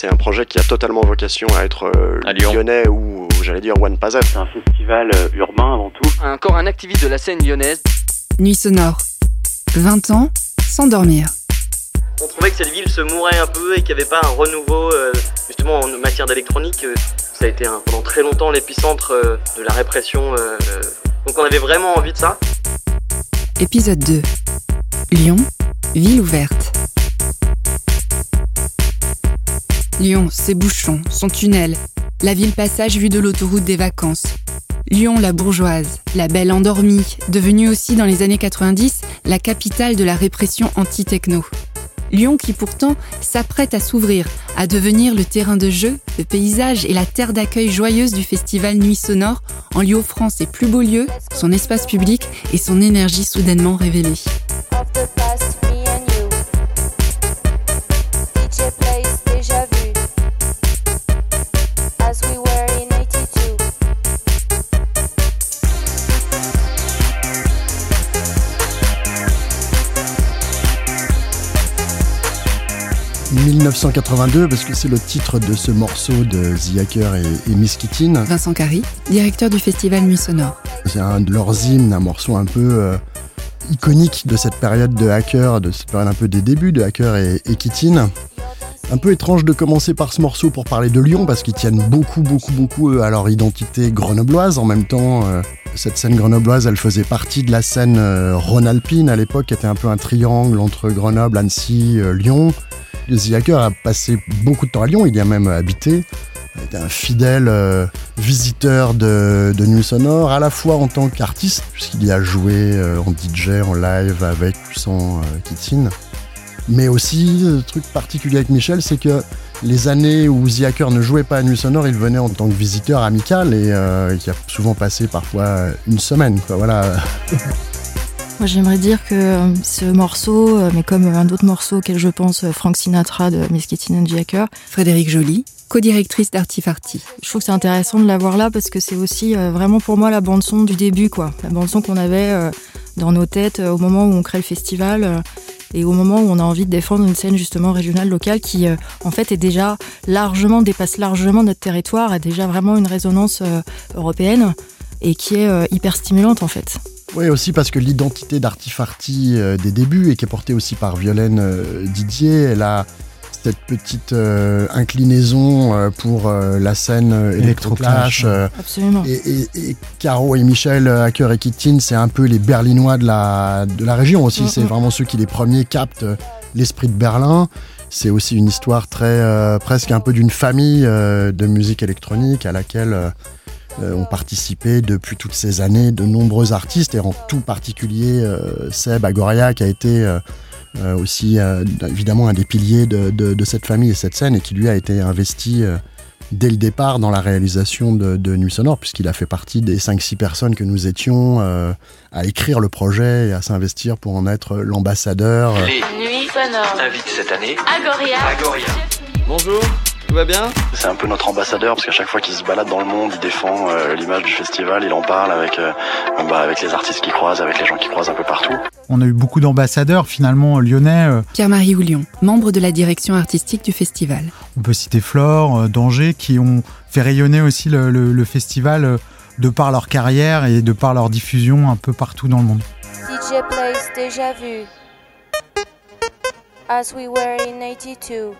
C'est un projet qui a totalement vocation à être euh, À Lyon. lyonnais ou, j'allais dire, one pas C'est un festival euh, urbain avant tout. Encore un activiste de la scène lyonnaise. Nuit sonore. 20 ans sans dormir. On trouvait que cette ville se mourait un peu et qu'il n'y avait pas un renouveau, euh, justement en matière d'électronique. ça a été pendant très longtemps l'épicentre euh, de la répression. donc on avait vraiment envie de ça. Épisode 2. Lyon, ville ouverte. Lyon, ses bouchons, son tunnel, la ville passage vue de l'autoroute des vacances. Lyon, la bourgeoise, la belle endormie, devenue aussi dans les années 90 la capitale de la répression anti-techno. Lyon qui pourtant s'apprête à s'ouvrir, à devenir le terrain de jeu, le paysage et la terre d'accueil joyeuse du festival Nuit Sonore en lui offrant ses plus beaux lieux, son espace public et son énergie soudainement révélée. 1982 parce que c'est le titre de ce morceau de The Hacker et, et Miss Kittin. Vincent Carry, directeur du festival Nuit Sonore. C'est un de leurs hymnes, un morceau un peu euh, iconique de cette période de Hacker, de cette période un peu des débuts de Hacker et, et Kittin. Un peu étrange de commencer par ce morceau pour parler de Lyon parce qu'ils tiennent beaucoup, beaucoup, beaucoup eux, à leur identité grenobloise. En même temps, euh, cette scène grenobloise, elle faisait partie de la scène euh, rhône-alpine à l'époque, qui était un peu un triangle entre Grenoble, Annecy, euh, Lyon. Hacker a passé beaucoup de temps à Lyon, il y a même habité. Il était un fidèle euh, visiteur de, de Nuit à la fois en tant qu'artiste, puisqu'il y a joué euh, en DJ, en live avec sans euh, Kittin. Mais aussi, le truc particulier avec Michel, c'est que les années où The ne jouait pas à Nuit Sonore, il venait en tant que visiteur amical et qui a souvent passé parfois une semaine. Voilà. Moi, j'aimerais dire que euh, ce morceau, euh, mais comme un autre morceau auquel je pense, euh, Frank Sinatra de Miss Kitty and Hacker, Frédéric Joly, co-directrice d'Artifarty. je trouve que c'est intéressant de l'avoir là parce que c'est aussi vraiment pour moi la bande son du début, quoi. La bande son qu'on avait dans nos têtes au moment où on crée le festival et au moment où on a envie de défendre une scène justement régionale locale qui, euh, en fait, est déjà largement dépasse largement notre territoire, a déjà vraiment une résonance euh, européenne et qui est euh, hyper stimulante en fait. Oui, aussi parce que l'identité d'Artifarty euh, des débuts et qui est portée aussi par Violaine euh, Didier, elle a cette petite euh, inclinaison euh, pour la scène électroclash. Absolument. et, et- et Caro et Michel Hacker et Kittin, c'est un peu les Berlinois de la, de la région aussi. Mhm. C'est vraiment ceux qui les premiers captent l'esprit de Berlin. C'est aussi une histoire très presque un peu d'une famille de musique électronique à laquelle euh, ont participé depuis toutes ces années de nombreux artistes et en tout particulier euh, Seb Agoria qui a été euh, aussi euh, évidemment un des piliers de, de- de cette famille et cette scène et qui lui a été investi euh, dès le départ dans la réalisation de, de Nuit Sonore puisqu'il a fait partie des 5-6 personnes que nous étions euh, à écrire le projet et à s'investir pour en être l'ambassadeur. Les Nuit sonore. invitent cette année Agoria. Agoria. Bonjour, tout va bien C'est un peu notre ambassadeur parce qu'à chaque fois qu'il se balade dans le monde, il défend euh, l'image du festival, il en parle avec, euh, bah, avec les artistes qu'il croise, avec les gens qu'il croise un peu partout. On a eu beaucoup d'ambassadeurs finalement lyonnais. euh, Pierre-Marie Houlion, membre de la direction artistique du festival. On peut citer Flore, euh, Danger, qui ont fait rayonner aussi le, le- le festival euh, de par leur carrière et de par leur diffusion un peu partout dans le monde. DJ plays déjà vu. As we were in 82.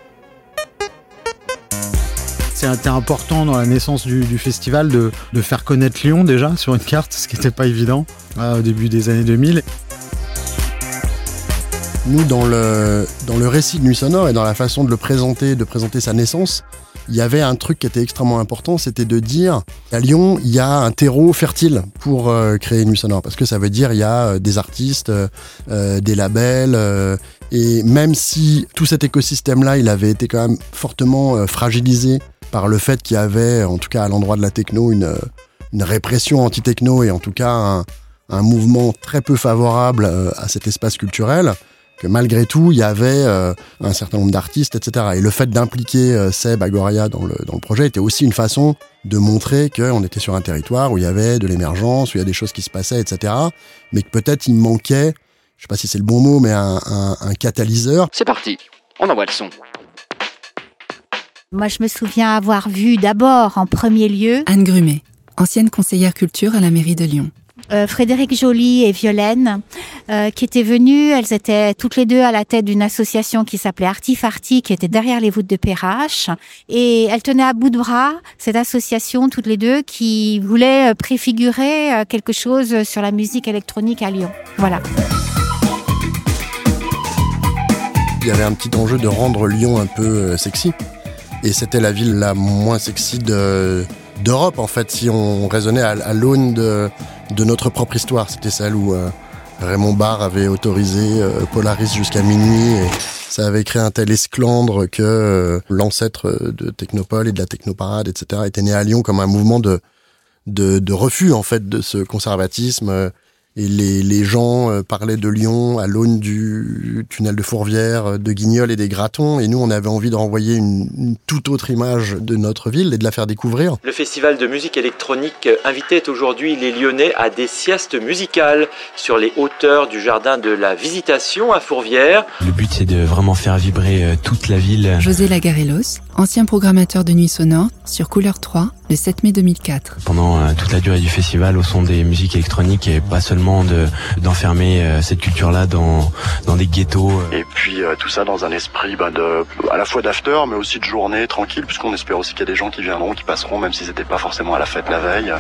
C'était important dans la naissance du, festival de, faire connaître Lyon déjà sur une carte, ce qui n'était pas évident euh, au début des années 2000. Nous, dans le, dans le récit de Nuit Sonore et dans la façon de le présenter, de présenter sa naissance, il y avait un truc qui était extrêmement important, c'était de dire à Lyon, il y a un terreau fertile pour euh, créer Nuit Sonore, parce que ça veut dire il y a euh, des artistes, euh, des labels, et même si tout cet écosystème-là, il avait été quand même fortement fragilisé par le fait qu'il y avait, en tout cas à l'endroit de la techno, une, euh, une répression anti-techno et en tout cas un, un mouvement très peu favorable euh, à cet espace culturel, que malgré tout, il y avait euh, un certain nombre d'artistes, etc. Et le fait d'impliquer Seb Agoria dans le, dans le projet était aussi une façon de montrer qu'on était sur un territoire où il y avait de l'émergence, où il y a des choses qui se passaient, etc. Mais que peut-être il manquait, je sais pas si c'est le bon mot, mais un, un, un catalyseur. C'est parti, on envoie le son. Moi, je me souviens avoir vu d'abord, en premier lieu, Anne Grumet, ancienne conseillère culture à la mairie de Lyon. euh, Frédéric Joly et Violaine, euh, qui étaient venues. Elles étaient toutes les deux à la tête d'une association qui s'appelait Artifarti, qui était derrière les voûtes de Perrache. Et elles tenaient à bout de bras cette association, toutes les deux, qui voulait euh, préfigurer quelque chose sur la musique électronique à Lyon. Voilà. Il y avait un petit enjeu de rendre Lyon un peu sexy. Et c'était la ville la moins sexy de- d'Europe, en fait, si on raisonnait à, à l'aune de, de notre propre histoire. C'était celle où euh, Raymond Barre avait autorisé euh, Polaris jusqu'à minuit. Et ça avait créé un tel esclandre que euh, l'ancêtre de Technopole et de la Technoparade, etc., était né à Lyon comme un mouvement de, de, de refus, en fait, de ce conservatisme. Euh, et les, les gens euh, parlaient de Lyon à l'aune du tunnel de Fourvière, euh, de Guignol et des Gratons. Et nous, on avait envie de renvoyer une, une toute autre image de notre ville et de la faire découvrir. Le festival de musique électronique invitait aujourd'hui les Lyonnais à des siestes musicales sur les hauteurs du jardin de la Visitation à Fourvière. Le but c'est de vraiment faire vibrer euh, toute la ville. José Lagarellos, ancien programmateur de Nuit Sonore sur Couleur 3 le 7 mai 2004. Pendant euh, toute la durée du festival au son des musiques électroniques et pas seulement de- d'enfermer euh, cette culture-là dans, dans des ghettos. euh. Et puis euh, tout ça dans un esprit bah, de, à la fois d'after, mais aussi de journée tranquille, puisqu'on espère aussi qu'il y a des gens qui viendront, qui passeront, même s'ils n'étaient pas forcément à la fête la veille.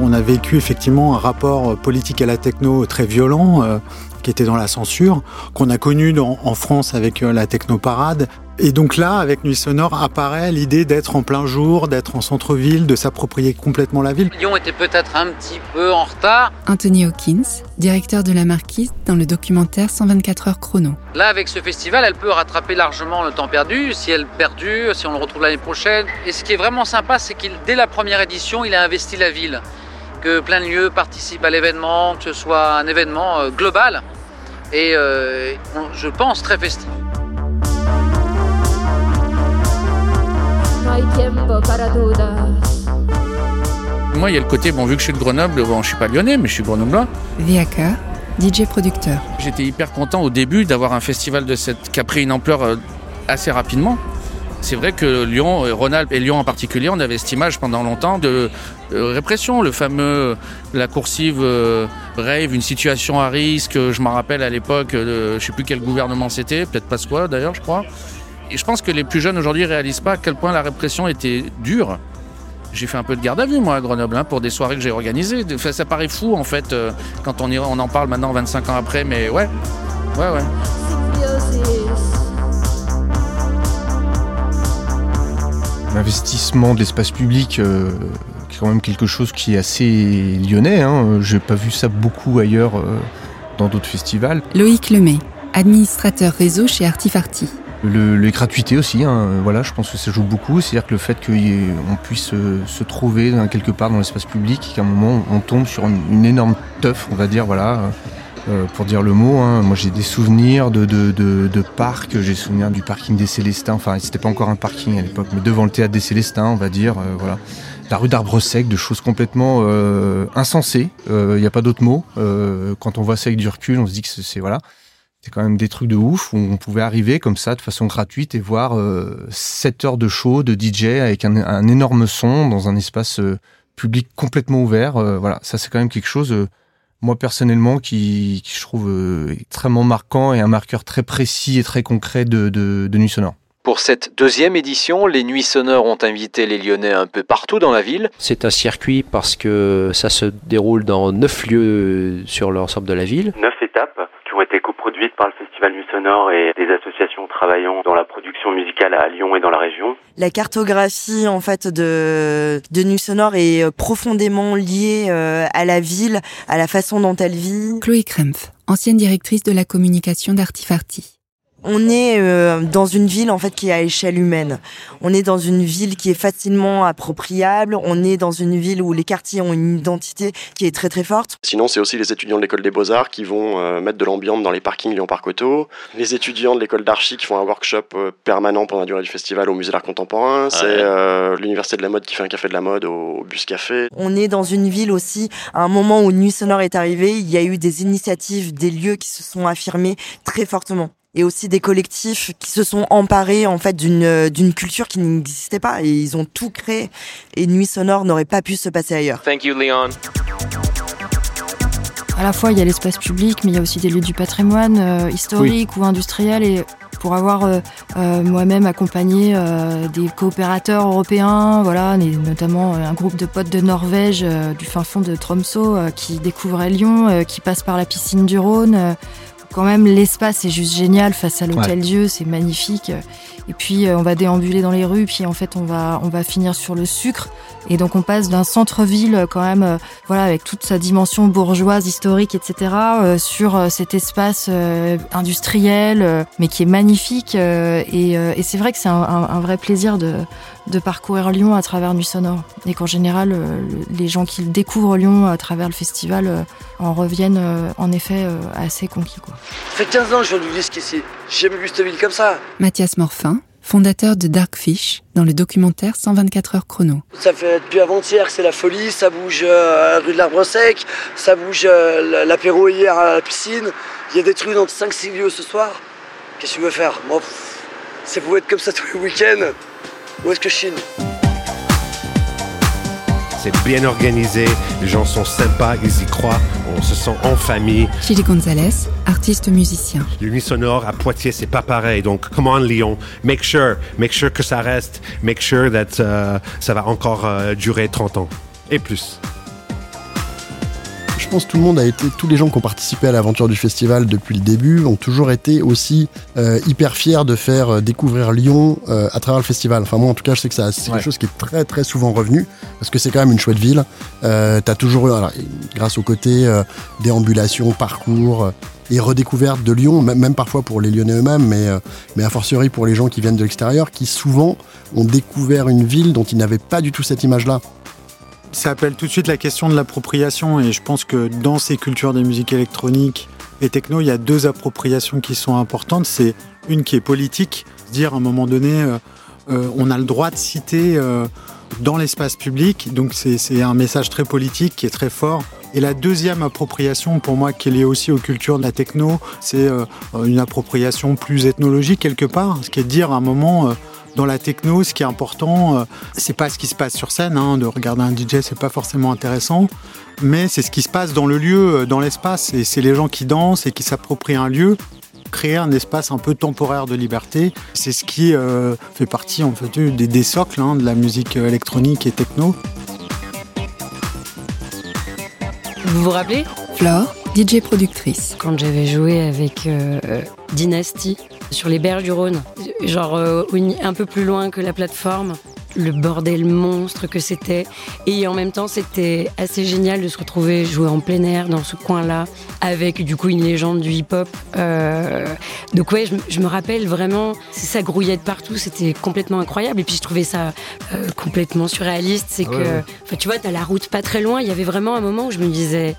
On a vécu effectivement un rapport politique à la techno très violent, euh, qui était dans la censure, qu'on a connu dans- en France avec euh, la technoparade. Et donc là, avec Nuit Sonore, apparaît l'idée d'être en plein jour, d'être en centre-ville, de s'approprier complètement la ville. Lyon était peut-être un petit peu en retard. Anthony Hawkins, directeur de la Marquise dans le documentaire 124 heures chrono. Là, avec ce festival, elle peut rattraper largement le temps perdu, si elle perdu, si on le retrouve l'année prochaine. Et ce qui est vraiment sympa, c'est qu'il, dès la première édition, il a investi la ville. Que plein de lieux participent à l'événement, que ce soit un événement euh, global. Et euh, on- je pense très festif. Moi, il y a le côté, bon, vu que je suis de Grenoble, bon, je suis pas lyonnais, mais je suis grenoblois. VAK, DJ producteur. J'étais hyper content au début d'avoir un festival de cette qui a pris une ampleur euh, assez rapidement. C'est vrai que Lyon, euh, Rhône-Alpes et Lyon en particulier, on avait cette image pendant longtemps de euh, répression, le fameux, la coursive euh, rave, une situation à risque. Je m'en rappelle à l'époque, euh, je sais plus quel gouvernement c'était, peut-être Pasqua d'ailleurs, je crois. Et je pense que les plus jeunes aujourd'hui réalisent pas à quel point la répression était dure. J'ai fait un peu de garde à vue, moi, à Grenoble, hein, pour des soirées que j'ai organisées. Ça paraît fou, en fait, euh, quand on, on en parle maintenant, 25 ans après, mais ouais. Ouais, ouais. L'investissement de l'espace public, euh, qui est quand même quelque chose qui est assez lyonnais. Hein. J'ai pas vu ça beaucoup ailleurs euh, dans d'autres festivals. Loïc Lemay, administrateur réseau chez Artifarty. Le, les gratuités aussi, hein, voilà, je pense que ça joue beaucoup. C'est-à-dire que le fait qu'on puisse euh, se trouver dans- quelque part dans l'espace public, qu'à un moment on tombe sur une, une énorme teuf, on va dire, voilà, euh, pour dire le mot. hein. Moi j'ai des souvenirs de, de, de, de parcs, j'ai souvenir du parking des Célestins, enfin c'était pas encore un parking à l'époque, mais devant le théâtre des Célestins, on va dire, euh, voilà. La rue d'Arbre Sec, de choses complètement euh, insensées, il n'y a pas d'autre mot. Euh, quand on voit ça avec du recul, on se dit que c'est voilà. C'est quand même des trucs de ouf où on pouvait arriver comme ça de façon gratuite et voir euh, 7 heures de show de DJ avec un, un énorme son dans un espace euh, public complètement ouvert. Euh, voilà, ça c'est quand même quelque chose, euh, moi personnellement, qui, qui je trouve euh, extrêmement marquant et un marqueur très précis et très concret de, de, de Nuit Sonore. Pour cette deuxième édition, les Nuits Sonores ont invité les Lyonnais un peu partout dans la ville. C'est un circuit parce que ça se déroule dans neuf lieux sur l'ensemble de la ville. Neuf étapes qui ont été coproduites par le Festival Nuit Sonore et des associations travaillant dans la production musicale à Lyon et dans la région. La cartographie en fait de de Nuit Sonore est euh, profondément liée euh, à la ville, à la façon dont elle vit. Chloé Krempf, ancienne directrice de la communication d'Artifarty. On est euh, dans une ville en fait qui est à échelle humaine. On est dans une ville qui est facilement appropriable. On est dans une ville où les quartiers ont une identité qui est très très forte. Sinon, c'est aussi les étudiants de l'école des beaux-arts qui vont euh, mettre de l'ambiance dans les parkings Lyon Parc Auto. Les étudiants de l'école d'archi qui font un workshop euh, permanent pendant la durée du festival au musée d'art contemporain. C'est euh, l'université de la mode qui fait un café de la mode au bus café. On est dans une ville aussi, à un moment où Nuit Sonore est arrivée, il y a eu des initiatives, des lieux qui se sont affirmés très fortement. Et aussi des collectifs qui se sont emparés en fait d'une euh, d'une culture qui n'existait pas et ils ont tout créé. Et Nuit Sonore n'aurait pas pu se passer ailleurs. Thank you, Leon. À la fois, il y a l'espace public, mais il y a aussi des lieux du patrimoine euh, historique ou industriel. Et pour avoir euh, euh, moi-même accompagné euh, des coopérateurs européens, voilà, et notamment euh, un groupe de potes de Norvège, euh, du fin fond de Tromsø, euh, qui découvraient Lyon, euh, qui passent par la piscine du Rhône. Quand même, l'espace est juste génial face à l'Hôtel Ouais. Dieu, c'est magnifique. Et puis, euh, on va déambuler dans les rues, puis en fait, on va, on va finir sur le sucre. Et donc, on passe d'un centre-ville, euh, quand même, euh, voilà, avec toute sa dimension bourgeoise, historique, etc., euh, sur cet espace euh, industriel, mais qui est magnifique. euh, et euh, et c'est vrai que c'est un, un- un vrai plaisir de, de parcourir Lyon à travers Nuit Sonore. Et qu'en général, euh, le- les gens qui découvrent Lyon à travers le festival euh, en reviennent, euh, en effet, euh, assez conquis, quoi. Ça fait 15 ans que je viens du disque ici. J'ai jamais vu cette ville comme ça. Mathias Morfin, fondateur de Darkfish, dans le documentaire 124 heures chrono. Ça fait depuis avant-hier que c'est la folie. Ça bouge euh, rue de l'Arbre Sec. Ça bouge euh, l'apéro hier à la piscine. Il y a des trucs dans 5-6 lieux ce soir. Qu'est-ce que tu veux faire? Moi, c'est pour être comme ça tous les week-ends. Où est-ce que je chine? C'est bien organisé, les gens sont sympas, ils y croient, on se sent en famille. Chili Gonzalez, artiste musicien. L'Uni sonore à Poitiers, c'est pas pareil. Donc, come on, Lyon, make sure, make sure que ça reste, make sure that euh, ça va encore euh, durer 30 ans et plus. Je pense que tout le monde a été, tous les gens qui ont participé à l'aventure du festival depuis le début ont toujours été aussi euh, hyper fiers de faire euh, découvrir Lyon euh, à travers le festival. Enfin moi en tout cas je sais que c'est Ouais. quelque chose qui est très très souvent revenu parce que c'est quand même une chouette ville. Euh, T'as toujours eu, alors, grâce au côté déambulation, parcours et redécouverte de Lyon, même, même parfois pour les Lyonnais eux-mêmes, mais, euh, mais a fortiori pour les gens qui viennent de l'extérieur, qui souvent ont découvert une ville dont ils n'avaient pas du tout cette image-là. Ça appelle tout de suite la question de l'appropriation et je pense que dans ces cultures des musiques électroniques et techno, il y a deux appropriations qui sont importantes. C'est une qui est politique, dire à un moment donné, euh, euh, on a le droit de citer euh, dans l'espace public, donc c'est un message très politique qui est très fort. Et la deuxième appropriation, pour moi, qui est liée aussi aux cultures de la techno, c'est une appropriation plus ethnologique quelque part, ce qui est de dire à un moment, dans la techno, ce qui est important, euh, c'est pas ce qui se passe sur scène. hein, de regarder un DJ, c'est pas forcément intéressant, mais c'est ce qui se passe dans le lieu, euh, dans l'espace. Et c'est les gens qui dansent et qui s'approprient un lieu, créer un espace un peu temporaire de liberté. C'est ce qui euh, fait partie en fait des, des socles hein, de la musique électronique et techno. Vous vous rappelez? Flore, DJ productrice. Quand j'avais joué avec euh, Dynasty sur les berges du Rhône, genre euh, un peu plus loin que la plateforme, le bordel monstre que c'était. Et en même temps, c'était assez génial de se retrouver jouer en plein air dans ce coin-là, avec du coup une légende du hip-hop. Euh, donc ouais, je, me- je me rappelle vraiment, ça grouillait de partout, c'était complètement incroyable. Et puis je trouvais ça euh, complètement surréaliste. C'est Ah que, ouais, tu vois, t'as la route pas très loin. Il y avait vraiment un moment où je me disais.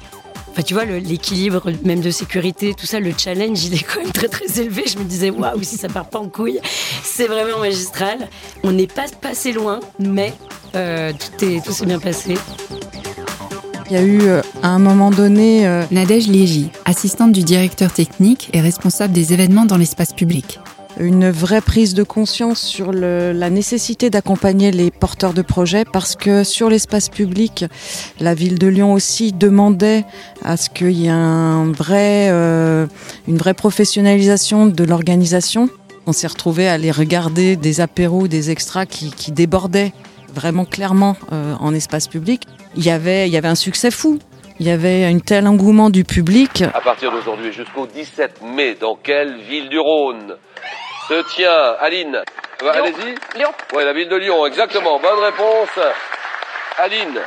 Enfin, tu vois, l'équilibre même de sécurité, tout ça, le challenge, il est quand même très très élevé. Je me disais, waouh, si ça part pas en couille, c'est vraiment magistral. On n'est pas passé loin, mais euh, tout est- tout s'est bien passé. Il y a eu euh, à un moment donné. euh, Nadège Légy, assistante du directeur technique et responsable des événements dans l'espace public. Une vraie prise de conscience sur la nécessité d'accompagner les porteurs de projets parce que sur l'espace public, la ville de Lyon aussi demandait à ce qu'il y ait un vrai, euh, une vraie professionnalisation de l'organisation. On s'est retrouvé à aller regarder des apéros, des extras qui, qui débordaient vraiment clairement euh, en espace public. Il y avait, il y avait un succès fou. Il y avait un tel engouement du public. À partir d'aujourd'hui jusqu'au 17 mai, dans quelle ville du Rhône? Se tient, Aline Euh, Allez-y. Lyon. Ouais, la ville de Lyon, exactement. Bonne réponse. Aline,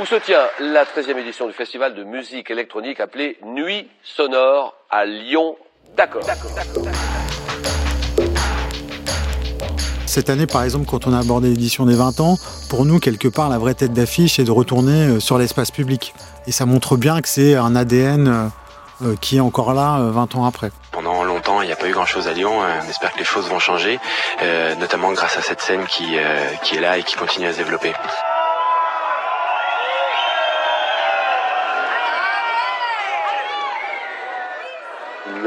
où se tient la 13e édition du festival de musique électronique appelé Nuit Sonore à Lyon? D'accord. cette année, par exemple, quand on a abordé l'édition des 20 ans, pour nous, quelque part, la vraie tête d'affiche est de retourner sur l'espace public. Et ça montre bien que c'est un ADN qui est encore là 20 ans après. Il n'y a pas eu grand-chose à Lyon. On espère que les choses vont changer, notamment grâce à cette scène qui, qui est là et qui continue à se développer.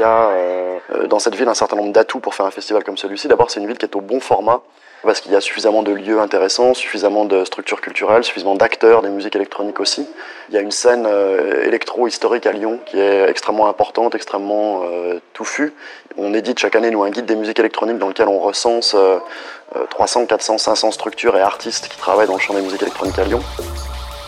il y a euh, dans cette ville un certain nombre d'atouts pour faire un festival comme celui-ci. D'abord, c'est une ville qui est au bon format parce qu'il y a suffisamment de lieux intéressants, suffisamment de structures culturelles, suffisamment d'acteurs, des musiques électroniques aussi. Il y a une scène euh, électro-historique à Lyon qui est extrêmement importante, extrêmement euh, touffue. On édite chaque année nous un guide des musiques électroniques dans lequel on recense 300, 400, 500 structures et artistes qui travaillent dans le champ des musiques électroniques à Lyon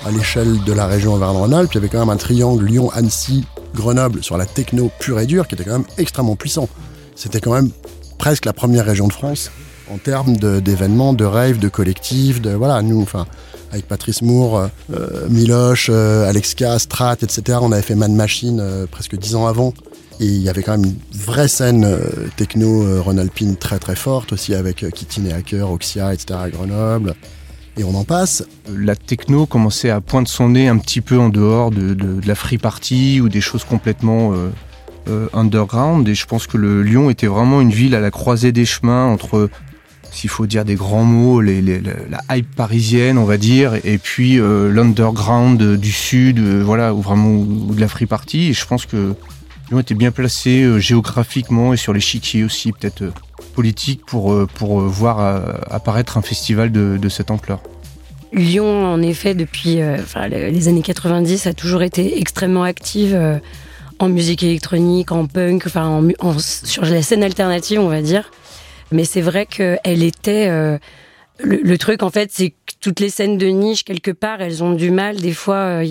à l'échelle de la région Auvergne-Rhône-Alpes, il y avait quand même un triangle Lyon-Annecy Grenoble sur la techno pure et dure qui était quand même extrêmement puissant. C'était quand même presque la première région de France en termes d'événements, de, rêves, de collectifs, de voilà, nous, enfin, avec Patrice Moore, euh, euh Miloche, euh, Alex K, Strat, etc. On avait fait Man Machine euh, presque dix ans avant. Et il y avait quand même une vraie scène techno Rhône-Alpine très très forte aussi avec Kitty et Hacker, Oxia, etc. à Grenoble et on en passe. La techno commençait à poindre son nez un petit peu en dehors de, la free party ou des choses complètement euh, euh, underground. Et je pense que le Lyon était vraiment une ville à la croisée des chemins entre, s'il faut dire des grands mots, la hype parisienne, on va dire, et puis euh, l'underground du sud, voilà, ou vraiment de la free party. Et je pense que Lyon était bien placé géographiquement et sur l'échiquier aussi, peut-être politique pour, euh, pour euh, voir euh, apparaître un festival de cette ampleur Lyon, en effet, depuis les années 90, a toujours été extrêmement active en musique électronique, en punk, enfin sur la scène alternative, on va dire. Mais c'est vrai qu'elle était. le, truc, en fait, c'est que toutes les scènes de niche, quelque part, elles ont du mal. Des fois,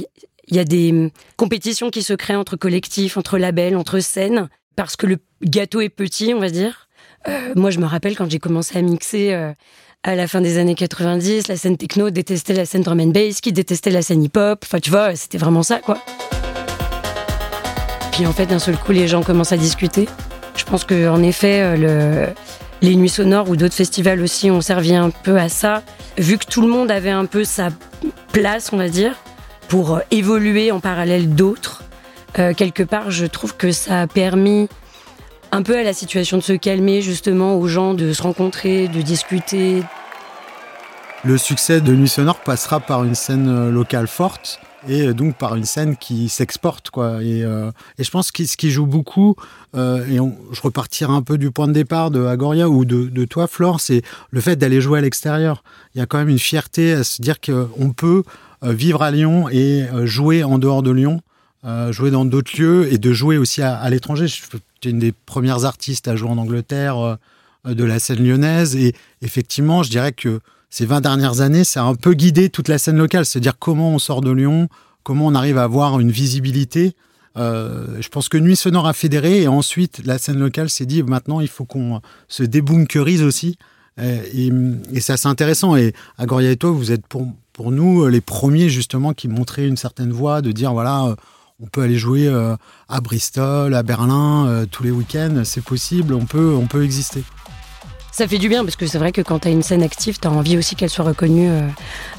il y a des hum, compétitions qui se créent entre collectifs, entre labels, entre scènes, parce que le gâteau est petit, on va dire. Euh, moi, je me rappelle quand j'ai commencé à mixer euh, à la fin des années 90, la scène techno détestait la scène drum and bass, qui détestait la scène hip-hop. Enfin, tu vois, c'était vraiment ça, quoi. Puis en fait, d'un seul coup, les gens commencent à discuter. Je pense que, en effet, euh, le, les nuits sonores ou d'autres festivals aussi ont servi un peu à ça. Vu que tout le monde avait un peu sa place, on va dire, pour évoluer en parallèle d'autres. quelque part, je trouve que ça a permis un peu à la situation de se calmer, justement, aux gens de se rencontrer, de discuter. Le succès de Nuit Sonore passera par une scène euh, locale forte et euh, donc par une scène qui s'exporte quoi. Et, euh, et, je pense que ce qui joue beaucoup et je repartirai un peu du point de départ de Agoria ou de, de toi Flore c'est le fait d'aller jouer à l'extérieur. Il y a quand même une fierté à se dire qu'on peut vivre à Lyon et jouer en dehors de Lyon jouer dans d'autres lieux et de jouer aussi à, à l'étranger. Une des premières artistes à jouer en Angleterre euh, de la scène lyonnaise. Et effectivement, je dirais que ces 20 dernières années, ça a un peu guidé toute la scène locale. C'est-à-dire comment on sort de Lyon, comment on arrive à avoir une visibilité. Euh, je pense que Nuit Sonore a fédéré et ensuite la scène locale s'est dit maintenant il faut qu'on se débunkerise aussi. Et, et, ça c'est intéressant. Et Agoria et toi, vous êtes pour, pour nous les premiers justement qui montraient une certaine voie de dire voilà on peut aller jouer euh, à Bristol, à Berlin euh, tous les week-ends, c'est possible, on peut, on peut exister. Ça fait du bien parce que c'est vrai que quand tu as une scène active, tu as envie aussi qu'elle soit reconnue euh,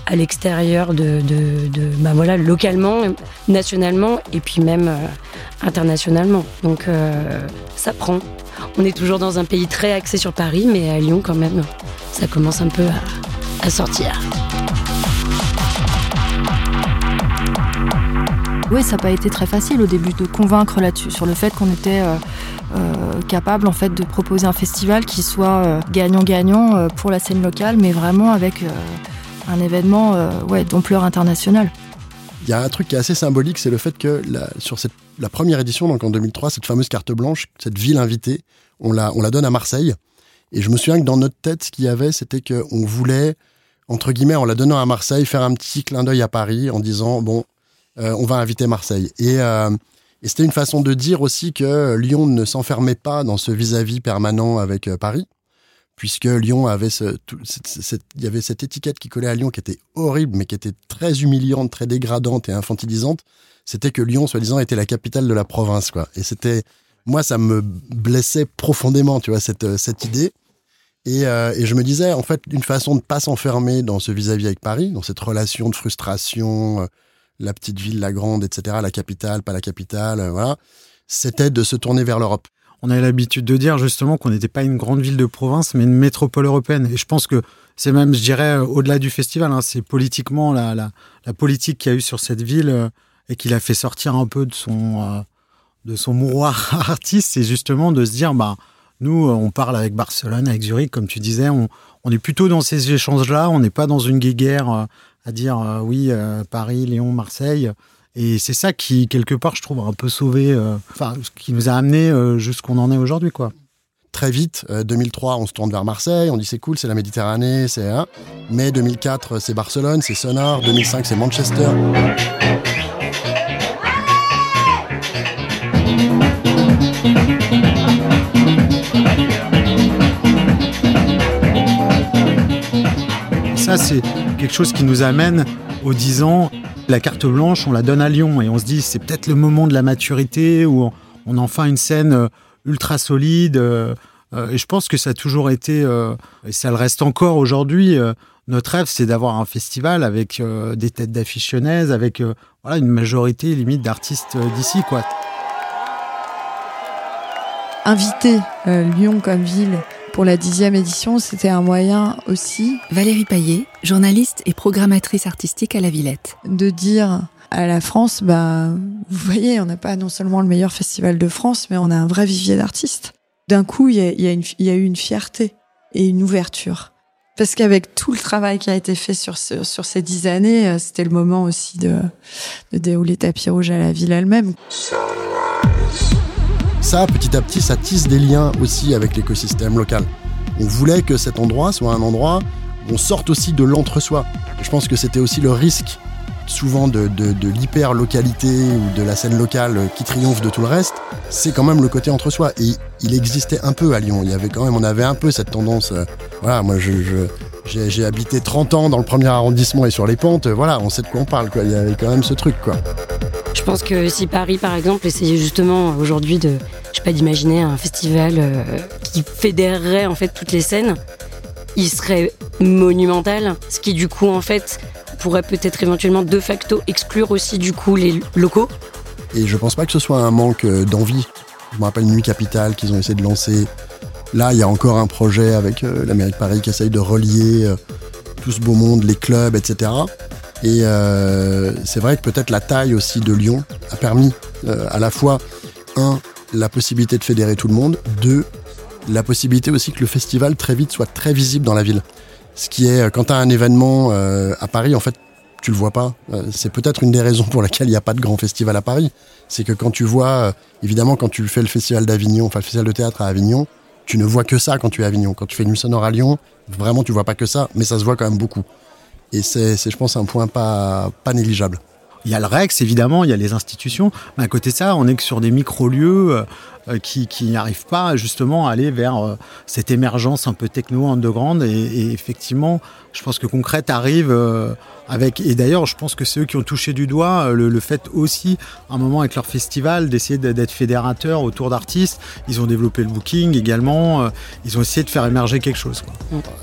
à l'extérieur, de, de, bah voilà, localement, nationalement et puis même internationalement. Donc ça prend. On est toujours dans un pays très axé sur Paris, mais à Lyon quand même, ça commence un peu à sortir. Oui, ça n'a pas été très facile au début de convaincre là-dessus, sur le fait qu'on était euh, euh, capable en fait de proposer un festival qui soit euh, gagnant-gagnant pour la scène locale, mais vraiment avec un événement ouais, d'ampleur internationale. Il y a un truc qui est assez symbolique, c'est le fait que sur la première édition, donc en 2003, cette fameuse carte blanche, cette ville invitée, on la, on la donne à Marseille. Et je me souviens que dans notre tête, ce qu'il y avait, c'était qu'on voulait, entre guillemets, en la donnant à Marseille, faire un petit clin d'œil à Paris en disant, bon, on va inviter Marseille. Euh, et, c'était une façon de dire aussi que Lyon ne s'enfermait pas dans ce vis-à-vis permanent avec euh, Paris, puisque Lyon avait ce, il y avait cette étiquette qui collait à Lyon qui était horrible, mais qui était très humiliante, très dégradante et infantilisante. C'était que Lyon, soi-disant, était la capitale de la province, quoi. Et c'était, moi, ça me blessait profondément, tu vois, cette, cette idée. Et, euh, et, je me disais, en fait, une façon de pas s'enfermer dans ce vis-à-vis avec Paris, dans cette relation de frustration, euh, la petite ville, la grande, etc., la capitale, pas la capitale, euh, voilà, c'était de se tourner vers l'Europe. On avait l'habitude de dire justement qu'on n'était pas une grande ville de province, mais une métropole européenne. Et je pense que c'est même, je dirais, au-delà du festival, hein, c'est politiquement la, la, politique qu'il y a eu sur cette ville et qui l'a fait sortir un peu de son, de son mouroir artiste, c'est justement de se dire, bah, nous, on parle avec Barcelone, avec Zurich, comme tu disais, on, on est plutôt dans ces échanges-là, on n'est pas dans une guéguerre euh, à dire euh, oui, euh, Paris, Lyon, Marseille. Et c'est ça qui, quelque part, je trouve un peu sauvé, enfin, qui nous a amené jusqu'où on en est aujourd'hui, quoi. Très vite, 2003, on se tourne vers Marseille, on dit c'est cool, c'est la Méditerranée, c'est. Mais 2004, c'est Barcelone, c'est Sonar, 2005, c'est Manchester. c'est quelque chose qui nous amène aux 10 ans. La carte blanche, on la donne à Lyon et on se dit c'est peut-être le moment de la maturité où on, en fait une scène euh, ultra solide. Euh, euh, et je pense que ça a toujours été, et ça le reste encore aujourd'hui, notre rêve, c'est d'avoir un festival avec des têtes d'affiche avec voilà, une majorité limite d'artistes d'ici. quoi. Inviter Lyon comme ville pour la dixième édition, c'était un moyen aussi. Valérie Paillet, journaliste et programmatrice artistique à la Villette. De dire à la France, bah, vous voyez, on n'a pas non seulement le meilleur festival de France, mais on a un vrai vivier d'artistes. D'un coup, il y a, y a eu une fierté et une ouverture. Parce qu'avec tout le travail qui a été fait sur, sur ces dix années, euh, c'était le moment aussi de, de dérouler tapis rouge à la ville elle-même ça, petit à petit, ça tisse des liens aussi avec l'écosystème local. On voulait que cet endroit soit un endroit où on sorte aussi de l'entre-soi. je pense que c'était aussi le risque souvent de, l'hyper-localité ou de la scène locale qui triomphe de tout le reste, c'est quand même le côté entre soi. Et il existait un peu à Lyon. Il y avait quand même, on avait un peu cette tendance. Euh, voilà, moi, j'ai, habité 30 ans dans le premier arrondissement et sur les pentes. Voilà, on sait de quoi on parle. Quoi. Il y avait quand même ce truc, quoi. Je pense que si Paris, par exemple, essayait justement aujourd'hui de, je sais pas, d'imaginer un festival euh, qui fédérerait en fait toutes les scènes, il serait monumental. Ce qui, du coup, en fait, pourrait peut-être éventuellement de facto exclure aussi du coup les locaux. Et je pense pas que ce soit un manque euh, d'envie. Je me rappelle Nuit Capitale qu'ils ont essayé de lancer. Là, il y a encore un projet avec euh, la mairie de Paris qui essaye de relier euh, tout ce beau monde, les clubs, etc. Et c'est vrai que peut-être la taille aussi de Lyon a permis à la fois, un, la possibilité de fédérer tout le monde, deux, la possibilité aussi que le festival très vite soit très visible dans la ville. Ce qui est, quand tu as un événement euh, à Paris, en fait, tu le vois pas. Euh, c'est peut-être une des raisons pour laquelle il n'y a pas de grand festival à Paris. C'est que quand tu vois, euh, évidemment, quand tu fais le festival d'Avignon, le festival de théâtre à Avignon, tu ne vois que ça quand tu es à Avignon. Quand tu fais une sonore à Lyon, vraiment, tu vois pas que ça, mais ça se voit quand même beaucoup. Et c'est, je pense, un point pas, négligeable. Il y a le Rex, évidemment, il y a les institutions. Mais à côté de ça, on est que sur des micro-lieux euh, qui, qui n'arrivent pas justement à aller vers euh, cette émergence un peu techno underground. Et, et effectivement, je pense que Concrète arrive euh, avec. Et d'ailleurs, je pense que c'est eux qui ont touché du doigt le, fait aussi, à un moment avec leur festival, d'essayer d'être fédérateurs autour d'artistes. Ils ont développé le booking également. ils ont essayé de faire émerger quelque chose.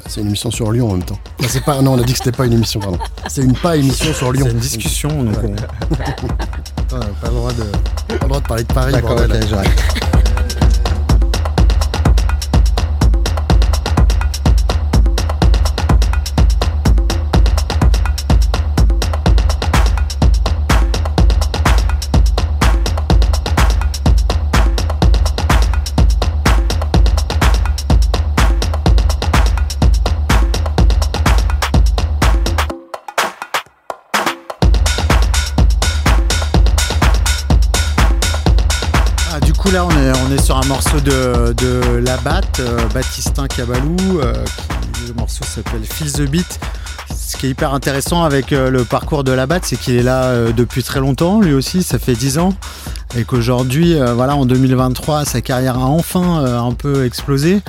C'est une émission sur Lyon en même temps. c'est pas, non, on a dit que c'était pas une émission, pardon. C'est une pas émission sur Lyon. C'est une discussion. Donc on... pas, le droit de, pas le droit de parler de Paris. D'accord, ok, j'arrête. Sur un morceau de, de Labat, euh, Baptistin Cabalou. Euh, le morceau s'appelle Feel the Beat. Ce qui est hyper intéressant avec euh, le parcours de Labat, c'est qu'il est là depuis très longtemps, lui aussi, ça fait 10 ans. Et qu'aujourd'hui, voilà, en 2023, sa carrière a enfin un peu explosé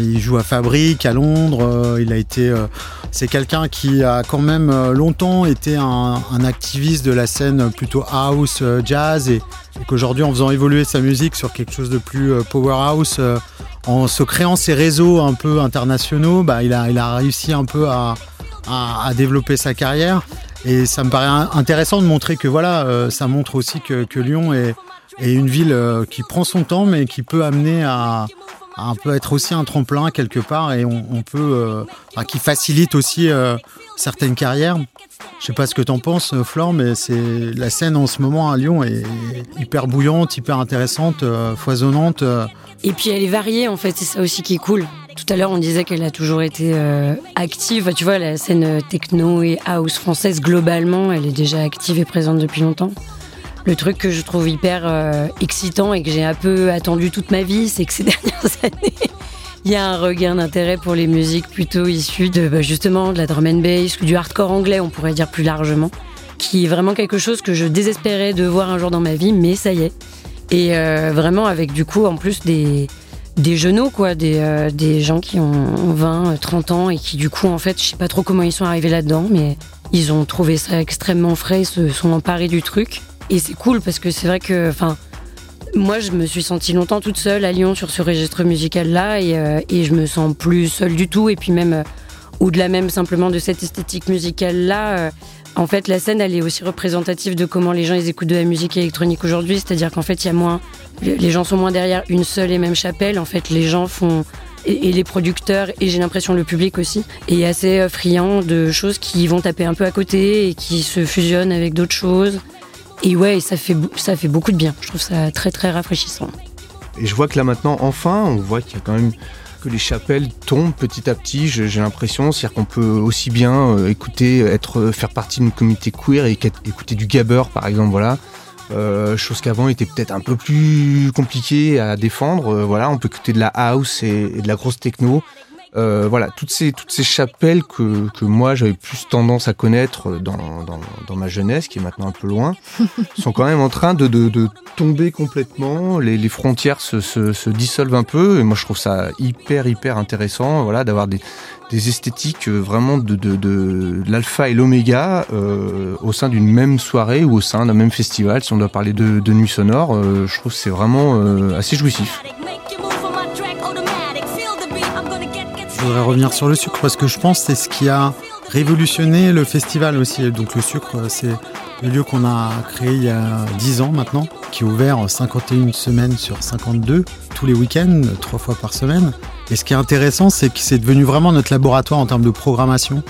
il joue à Fabrique, à Londres. Euh, il a été, euh, c'est quelqu'un qui a quand même euh, longtemps été un, activiste de la scène plutôt house, jazz, et, qu'aujourd'hui, en faisant évoluer sa musique sur quelque chose de plus powerhouse, en se créant ses réseaux un peu internationaux, bah, il, a, réussi un peu à, développer sa carrière. Et ça me paraît intéressant de montrer que voilà, ça montre aussi que, Lyon est, une ville qui prend son temps, mais qui peut amener à un peu être aussi un tremplin quelque part et on, peut, euh, qui facilite aussi certaines carrières. Je sais pas ce que tu en penses, Flore, mais c'est la scène en ce moment à Lyon est hyper bouillante, hyper intéressante, foisonnante. Et puis elle est variée en fait, c'est ça aussi qui est cool. Tout à l'heure, on disait qu'elle a toujours été euh, active. Tu vois, la scène euh, techno et house française, globalement, elle est déjà active et présente depuis longtemps. Le truc que je trouve hyper euh, excitant et que j'ai un peu attendu toute ma vie, c'est que ces dernières années, il y a un regain d'intérêt pour les musiques plutôt issues de bah, justement de la drum and bass ou du hardcore anglais, on pourrait dire plus largement, qui est vraiment quelque chose que je désespérais de voir un jour dans ma vie, mais ça y est. Et vraiment avec du coup en plus des, des genoux, quoi, des, euh, des gens qui ont 20, 30 ans et qui, du coup, en fait, je sais pas trop comment ils sont arrivés là-dedans, mais ils ont trouvé ça extrêmement frais, ils se sont emparés du truc. Et c'est cool parce que c'est vrai que, enfin, moi, je me suis sentie longtemps toute seule à Lyon sur ce registre musical-là et, euh, et je me sens plus seule du tout. Et puis même, euh, au-delà même simplement de cette esthétique musicale-là, en fait, la scène, elle est aussi représentative de comment les gens ils écoutent de la musique électronique aujourd'hui. C'est-à-dire qu'en fait, il y a moins, les gens sont moins derrière une seule et même chapelle. En fait, les gens font et, les producteurs et j'ai l'impression le public aussi est assez euh, friand de choses qui vont taper un peu à côté et qui se fusionnent avec d'autres choses. Et ouais, ça fait ça fait beaucoup de bien. Je trouve ça très très rafraîchissant. Et je vois que là maintenant, enfin, on voit qu'il y a quand même que les chapelles tombent petit à petit, j'ai l'impression. C'est-à-dire qu'on peut aussi bien euh, écouter, être, faire partie d'une communauté queer et écouter du gabber, par exemple, voilà. Euh, chose qu'avant était peut-être un peu plus compliqué à défendre. Euh, voilà, on peut écouter de la house et de la grosse techno. Euh, voilà, toutes ces, toutes ces chapelles que, que moi j'avais plus tendance à connaître dans, dans, dans, ma jeunesse, qui est maintenant un peu loin, sont quand même en train de, de, de tomber complètement. Les, les frontières se, se, se, dissolvent un peu, et moi je trouve ça hyper, hyper intéressant voilà, d'avoir des, des esthétiques euh, vraiment de, de, de l'alpha et l'oméga euh, au sein d'une même soirée ou au sein d'un même festival. Si on doit parler de, de nuit sonore, euh, je trouve que c'est vraiment euh, assez jouissif. Voudrais revenir sur le sucre parce que je pense que c'est ce qui a révolutionné le festival aussi. Donc le sucre, c'est le lieu qu'on a créé il y a 10 ans maintenant, qui est ouvert 51 semaines sur 52, tous les week-ends, trois fois par semaine. Et ce qui est intéressant, c'est que c'est devenu vraiment notre laboratoire en termes de programmation.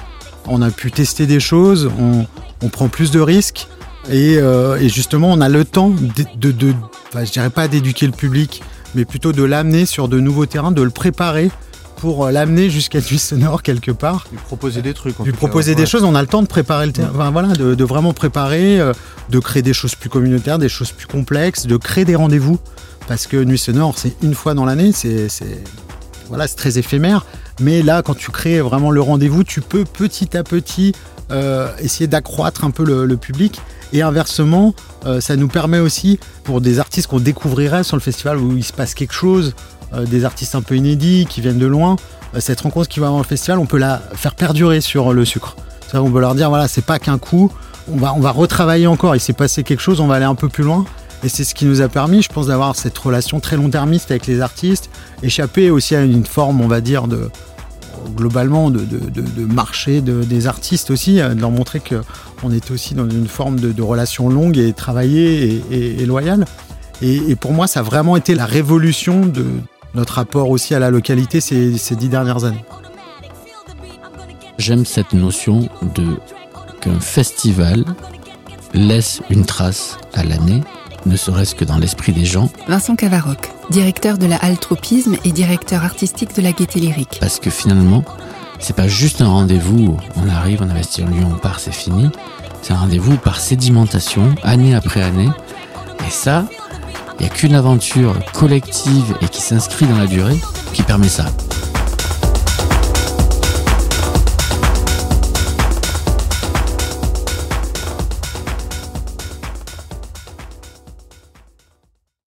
On a pu tester des choses, on, prend plus de risques. Et, euh, justement, on a le temps de, de, je dirais pas d'éduquer le public, mais plutôt de l'amener sur de nouveaux terrains, de le préparer pour euh, l'amener jusqu'à Nuit Sonore quelque part. Lui proposer des trucs. Lui proposer des choses, on a le temps de préparer le terrain, voilà, de, vraiment préparer, euh, de créer des choses plus communautaires, des choses plus complexes, de créer des rendez-vous. Parce que Nuit Sonore, c'est une fois dans l'année, c'est voilà, c'est très éphémère. Mais là, quand tu crées vraiment le rendez-vous, tu peux petit à petit euh, essayer d'accroître un peu le, public. Et inversement, ça nous permet aussi, pour des artistes qu'on découvrirait sur le festival où il se passe quelque chose, des artistes un peu inédits qui viennent de loin, euh, cette rencontre qui va avoir le festival, on peut la faire perdurer sur le sucre. On peut leur dire voilà, c'est pas qu'un coup, on va, on va retravailler encore. Il s'est passé quelque chose, on va aller un peu plus loin. Et c'est ce qui nous a permis, je pense, d'avoir cette relation très long-termiste avec les artistes, échapper aussi à une forme, on va dire, de globalement de, marché des artistes aussi, de leur montrer qu'on était aussi dans une forme de, relation longue et travaillée et, loyale. et, pour moi, ça a vraiment été la révolution de, notre rapport aussi à la localité ces, ces dix dernières années. J'aime cette notion de qu'un festival laisse une trace à l'année, ne serait-ce que dans l'esprit des gens. Vincent Cavaroc, directeur de la Halle Tropisme et directeur artistique de la Gaieté Lyrique. Parce que finalement, c'est pas juste un rendez-vous, on arrive, on investit en Lyon, on part, c'est fini. C'est un rendez-vous par sédimentation, année après année. Et ça, il n'y a qu'une aventure collective et qui s'inscrit dans la durée qui permet ça.